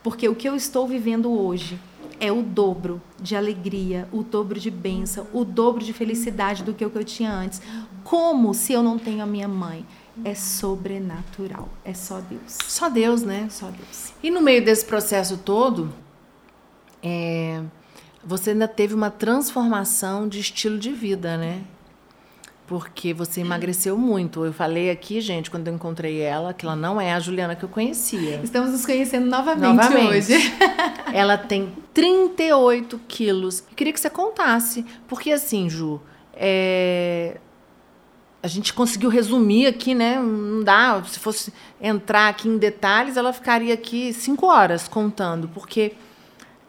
Porque o que eu estou vivendo hoje é o dobro de alegria, o dobro de bênção, o dobro de felicidade do que o que eu tinha antes. Como se eu não tenho a minha mãe? É sobrenatural. É só Deus. Só Deus, né? Só Deus. E no meio desse processo todo, é, você ainda teve uma transformação de estilo de vida, né? Porque você emagreceu muito. Eu falei aqui, gente, quando eu encontrei ela, que ela não é a Juliana que eu conhecia. Estamos nos conhecendo novamente, novamente. hoje. ela tem 38 quilos. Eu queria que você contasse, porque assim, Ju, é... a gente conseguiu resumir aqui, né? Não dá, se fosse entrar aqui em detalhes, ela ficaria aqui cinco horas contando, porque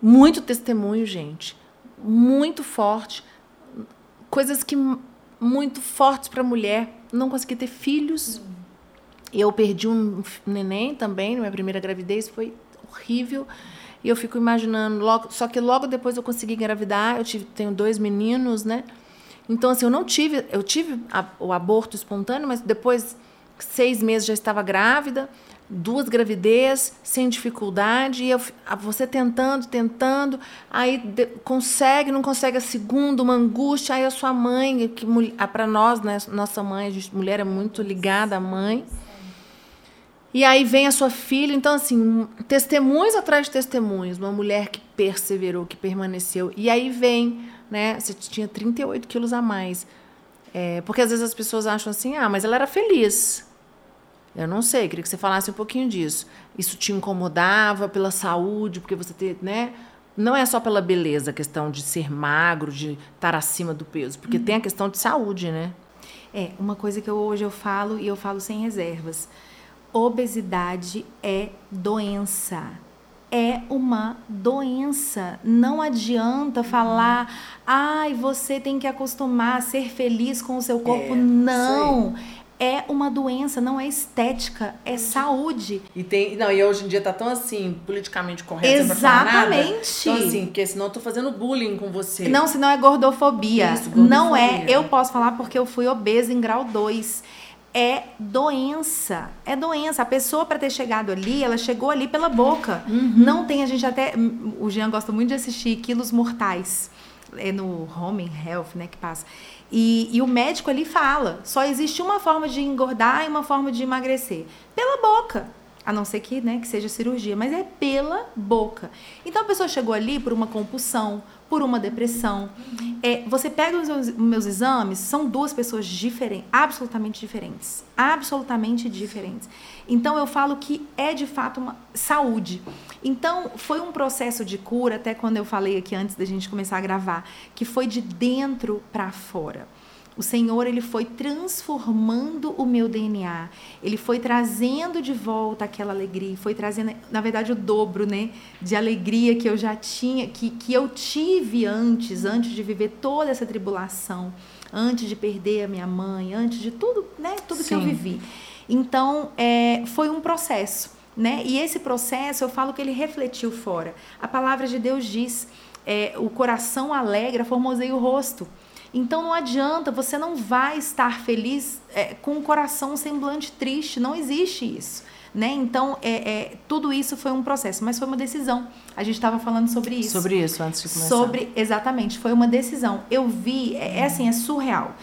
muito testemunho, gente, muito forte, coisas que muito fortes para a mulher. Não consegui ter filhos. Eu perdi um neném também minha primeira gravidez, foi horrível. E eu fico imaginando, logo, só que logo depois eu consegui engravidar, eu tive, tenho dois meninos, né? Então, assim, eu não tive, eu tive a, o aborto espontâneo, mas depois, seis meses, já estava grávida duas gravidez sem dificuldade, e eu, você tentando, tentando, aí de, consegue, não consegue a segunda, uma angústia, aí a sua mãe, que para nós, né, nossa mãe, a gente, mulher é muito ligada à mãe, E aí vem a sua filha, então assim, testemunhos atrás de testemunhos, uma mulher que perseverou, que permaneceu. E aí vem, né? Você tinha 38 quilos a mais. É, porque às vezes as pessoas acham assim, ah, mas ela era feliz. Eu não sei, queria que você falasse um pouquinho disso. Isso te incomodava pela saúde, porque você tem, né? Não é só pela beleza, a questão de ser magro, de estar acima do peso, porque uhum. tem a questão de saúde, né? É, uma coisa que eu, hoje eu falo e eu falo sem reservas obesidade é doença. É uma doença. Não adianta falar, ai, você tem que acostumar a ser feliz com o seu corpo. É, não. É uma doença, não é estética, é saúde. E tem, não, e hoje em dia tá tão assim, politicamente correto, Exatamente. Então assim, porque senão eu tô fazendo bullying com você. Não, senão é gordofobia. Isso, gordofobia. Não é, eu posso falar porque eu fui obesa em grau 2 é doença. É doença. A pessoa, para ter chegado ali, ela chegou ali pela boca. Uhum. Não tem, a gente até. O Jean gosta muito de assistir Quilos Mortais. É no Home Health, né, que passa. E, e o médico ali fala: só existe uma forma de engordar e uma forma de emagrecer. Pela boca. A não ser que, né, que seja cirurgia, mas é pela boca. Então a pessoa chegou ali por uma compulsão, por uma depressão. É, você pega os meus, meus exames, são duas pessoas diferentes, absolutamente diferentes. Absolutamente diferentes. Então eu falo que é de fato uma saúde. Então foi um processo de cura, até quando eu falei aqui antes da gente começar a gravar, que foi de dentro para fora. O Senhor ele foi transformando o meu DNA. Ele foi trazendo de volta aquela alegria, foi trazendo, na verdade, o dobro, né, de alegria que eu já tinha, que, que eu tive antes, antes de viver toda essa tribulação, antes de perder a minha mãe, antes de tudo, né, tudo Sim. que eu vivi. Então, é, foi um processo, né? E esse processo, eu falo que ele refletiu fora. A palavra de Deus diz: é, o coração alegra, formoseia o rosto. Então não adianta, você não vai estar feliz é, com o coração semblante triste, não existe isso. Né? Então, é, é, tudo isso foi um processo, mas foi uma decisão. A gente estava falando sobre isso. Sobre isso, antes de começar. Sobre, exatamente, foi uma decisão. Eu vi, é, é assim, é surreal.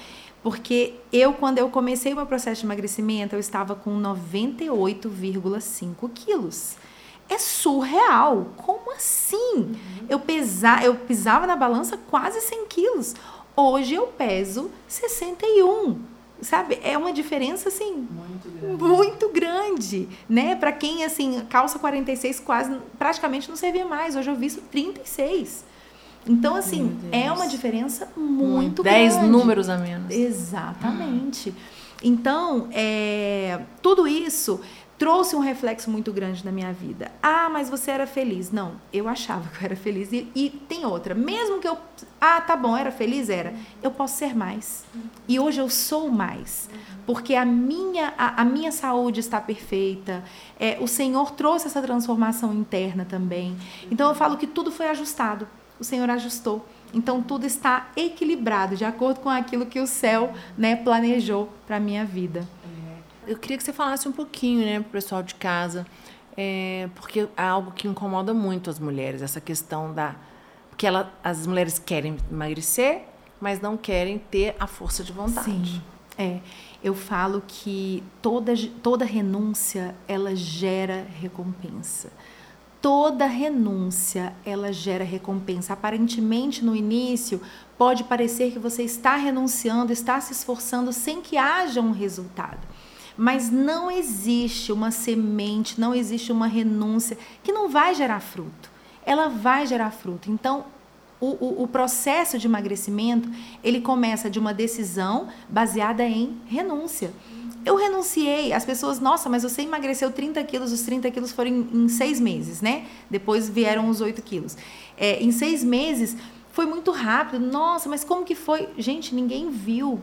Porque eu, quando eu comecei o meu processo de emagrecimento, eu estava com 98,5 quilos. É surreal. Como assim? Uhum. Eu, pesa, eu pisava na balança quase 100 quilos. Hoje eu peso 61. Sabe? É uma diferença assim muito grande, muito grande né? Para quem assim, calça 46 quase praticamente não servia mais. Hoje eu visto 36. Então, assim, é uma diferença muito, muito grande. 10 números a menos. Exatamente. Então, é, tudo isso trouxe um reflexo muito grande na minha vida. Ah, mas você era feliz. Não, eu achava que eu era feliz. E, e, tem outra. Mesmo que eu. Ah, tá bom, era feliz? Era. Eu posso ser mais. E hoje eu sou mais. Porque a minha, a, a minha saúde está perfeita. É, o Senhor trouxe essa transformação interna também. Então eu falo que tudo foi ajustado. O Senhor ajustou. Então tudo está equilibrado, de acordo com aquilo que o céu né, planejou para minha vida eu queria que você falasse um pouquinho, né, para o pessoal de casa, é, porque é algo que incomoda muito as mulheres, essa questão da. Porque ela, as mulheres querem emagrecer, mas não querem ter a força de vontade. Sim, é. Eu falo que toda, toda renúncia, ela gera recompensa toda renúncia ela gera recompensa. Aparentemente no início pode parecer que você está renunciando, está se esforçando sem que haja um resultado. Mas não existe uma semente, não existe uma renúncia que não vai gerar fruto. Ela vai gerar fruto. Então, o, o, o, processo de emagrecimento ele começa de uma decisão baseada em renúncia. Eu renunciei, as pessoas, nossa, mas você emagreceu 30 quilos, os 30 quilos foram em, em seis meses, né? Depois vieram os 8 quilos. É, em seis meses foi muito rápido, nossa, mas como que foi? Gente, ninguém viu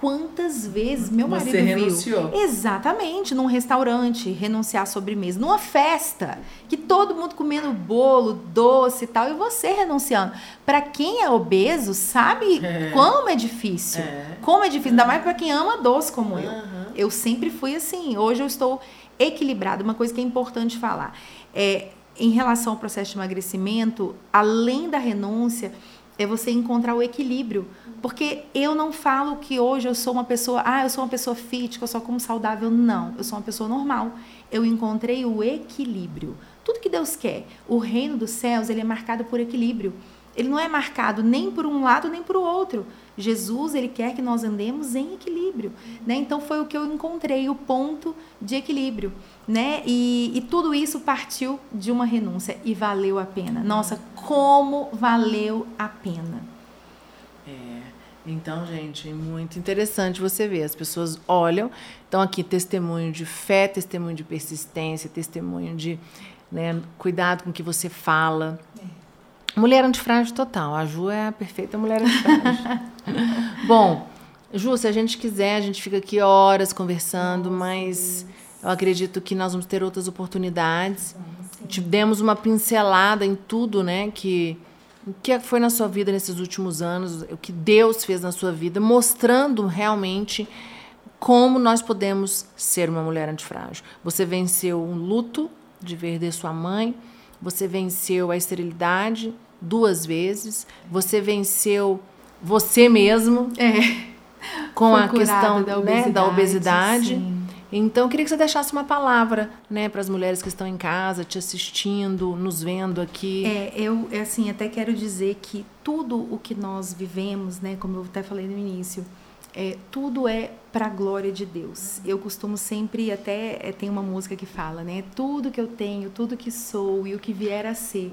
quantas vezes meu marido Você renunciou. viu. Exatamente, num restaurante, renunciar à sobremesa, numa festa, que todo mundo comendo bolo, doce e tal, e você renunciando. Para quem é obeso, sabe é. como é difícil. É. Como é difícil, ainda mais para quem ama doce como uhum. eu. Eu sempre fui assim. Hoje eu estou equilibrada. Uma coisa que é importante falar é em relação ao processo de emagrecimento, além da renúncia, é você encontrar o equilíbrio. Porque eu não falo que hoje eu sou uma pessoa, ah, eu sou uma pessoa fit, eu só como saudável. Não, eu sou uma pessoa normal. Eu encontrei o equilíbrio. Tudo que Deus quer. O reino dos céus, ele é marcado por equilíbrio. Ele não é marcado nem por um lado nem por o outro. Jesus, ele quer que nós andemos em equilíbrio, né? Então foi o que eu encontrei, o ponto de equilíbrio, né? E, e tudo isso partiu de uma renúncia e valeu a pena. Nossa, como valeu a pena. É. Então, gente, muito interessante você ver. As pessoas olham, então aqui testemunho de fé, testemunho de persistência, testemunho de né, cuidado com o que você fala. É Mulher antifrágil total. A Ju é a perfeita mulher antifrágil. Bom, Ju, se a gente quiser, a gente fica aqui horas conversando, mas eu acredito que nós vamos ter outras oportunidades. Te demos uma pincelada em tudo, né? Que o que foi na sua vida nesses últimos anos, o que Deus fez na sua vida, mostrando realmente como nós podemos ser uma mulher antifrágil. Você venceu um luto de perder sua mãe, você venceu a esterilidade duas vezes, você venceu você mesmo é. com Foi a questão da obesidade. Né, da obesidade. Então, eu queria que você deixasse uma palavra né, para as mulheres que estão em casa, te assistindo, nos vendo aqui. É, eu é assim, até quero dizer que tudo o que nós vivemos, né, como eu até falei no início, é, tudo é para a glória de Deus. Eu costumo sempre, até é, tem uma música que fala, né? Tudo que eu tenho, tudo que sou e o que vier a ser,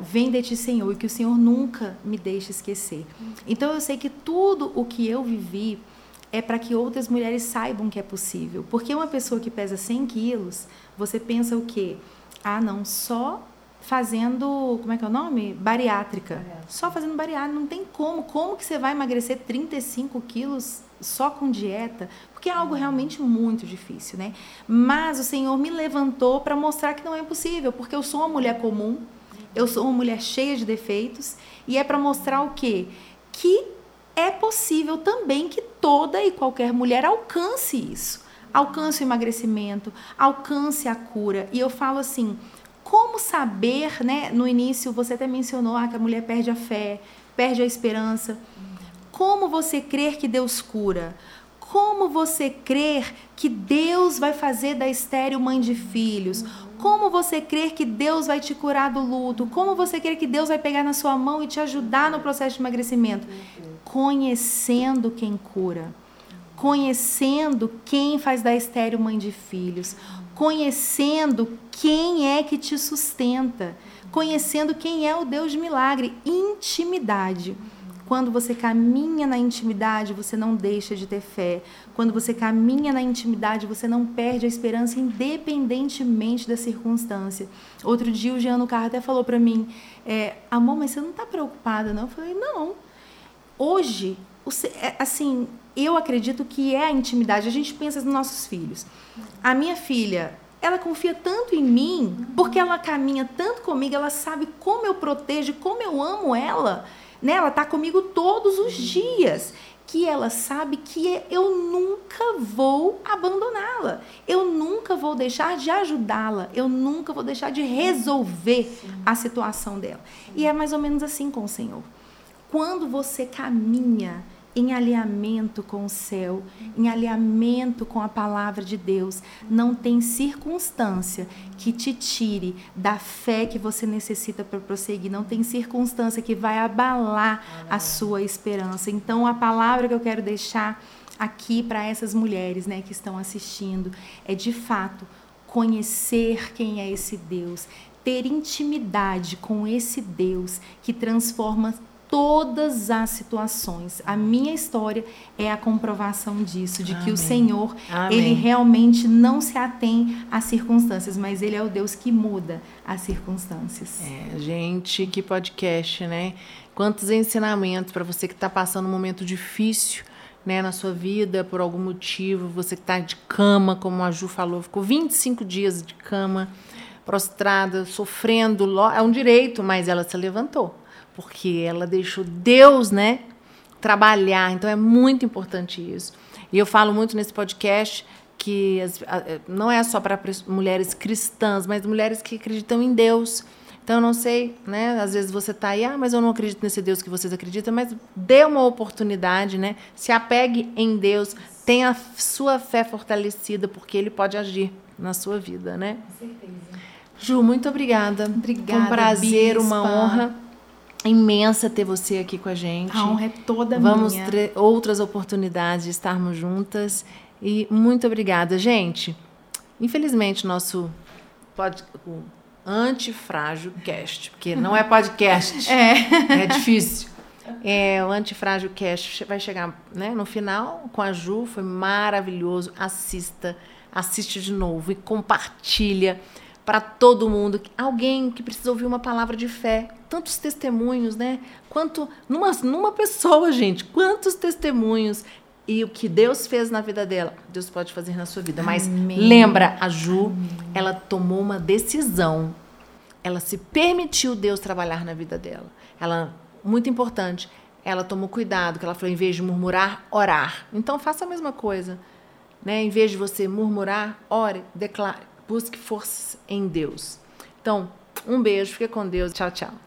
vem de ti, Senhor, e que o Senhor nunca me deixe esquecer. Então eu sei que tudo o que eu vivi é para que outras mulheres saibam que é possível. Porque uma pessoa que pesa 100 quilos, você pensa o quê? Ah, não, só fazendo, como é que é o nome? Bariátrica. Bariátrica. Só fazendo bariátrica, não tem como. Como que você vai emagrecer 35 quilos só com dieta? Porque é algo realmente muito difícil, né? Mas o Senhor me levantou para mostrar que não é possível, porque eu sou uma mulher comum, eu sou uma mulher cheia de defeitos, e é para mostrar o quê? Que é possível também que toda e qualquer mulher alcance isso. Alcance o emagrecimento, alcance a cura. E eu falo assim, como saber, né? No início você até mencionou ah, que a mulher perde a fé, perde a esperança. Como você crer que Deus cura? Como você crer que Deus vai fazer da estéreo mãe de filhos? Como você crer que Deus vai te curar do luto? Como você crer que Deus vai pegar na sua mão e te ajudar no processo de emagrecimento? Conhecendo quem cura. Conhecendo quem faz da estéreo mãe de filhos conhecendo quem é que te sustenta, conhecendo quem é o Deus de milagre, intimidade. Quando você caminha na intimidade, você não deixa de ter fé. Quando você caminha na intimidade, você não perde a esperança, independentemente da circunstância. Outro dia, o Jean no carro até falou para mim: é, Amor, mas você não está preocupada, não? Eu falei: Não. Hoje, é, assim, eu acredito que é a intimidade. A gente pensa nos nossos filhos. A minha filha, ela confia tanto em mim, porque ela caminha tanto comigo, ela sabe como eu protejo, como eu amo ela. Né? Ela está comigo todos os dias. Que ela sabe que eu nunca vou abandoná-la. Eu nunca vou deixar de ajudá-la. Eu nunca vou deixar de resolver a situação dela. E é mais ou menos assim com o Senhor. Quando você caminha em alinhamento com o céu, em alinhamento com a palavra de Deus. Não tem circunstância que te tire da fé que você necessita para prosseguir. Não tem circunstância que vai abalar a sua esperança. Então, a palavra que eu quero deixar aqui para essas mulheres né, que estão assistindo é de fato conhecer quem é esse Deus, ter intimidade com esse Deus que transforma todas as situações. A minha história é a comprovação disso, de Amém. que o Senhor, Amém. ele realmente não se atém às circunstâncias, mas ele é o Deus que muda as circunstâncias. É, gente, que podcast, né? Quantos ensinamentos para você que está passando um momento difícil. Né, na sua vida, por algum motivo, você que está de cama, como a Ju falou, ficou 25 dias de cama, prostrada, sofrendo, é um direito, mas ela se levantou porque ela deixou Deus, né, trabalhar. Então é muito importante isso. E eu falo muito nesse podcast que as, a, não é só para mulheres cristãs, mas mulheres que acreditam em Deus. Então, eu não sei, né? Às vezes você está aí, ah, mas eu não acredito nesse Deus que vocês acreditam, mas dê uma oportunidade, né? Se apegue em Deus, tenha a sua fé fortalecida, porque Ele pode agir na sua vida, né? Com certeza. Ju, muito obrigada. Obrigada. Foi um prazer, Bispa. uma honra imensa ter você aqui com a gente. A honra é toda Vamos minha. ter outras oportunidades de estarmos juntas. E muito obrigada, gente. Infelizmente, nosso pod, o Antifrágil Cast, porque não é podcast, É. é difícil. É, o Antifrágil Cast vai chegar né, no final com a Ju, foi maravilhoso. Assista, assiste de novo e compartilha para todo mundo. Alguém que precisa ouvir uma palavra de fé. Tantos testemunhos, né? Quanto numa, numa pessoa, gente, quantos testemunhos e o que Deus fez na vida dela, Deus pode fazer na sua vida. Mas Amém. lembra, a Ju, ela tomou uma decisão. Ela se permitiu Deus trabalhar na vida dela. Ela, muito importante, ela tomou cuidado, que ela falou, em vez de murmurar, orar. Então faça a mesma coisa. Né? Em vez de você murmurar, ore, declare, busque forças em Deus. Então, um beijo, fique com Deus. Tchau, tchau.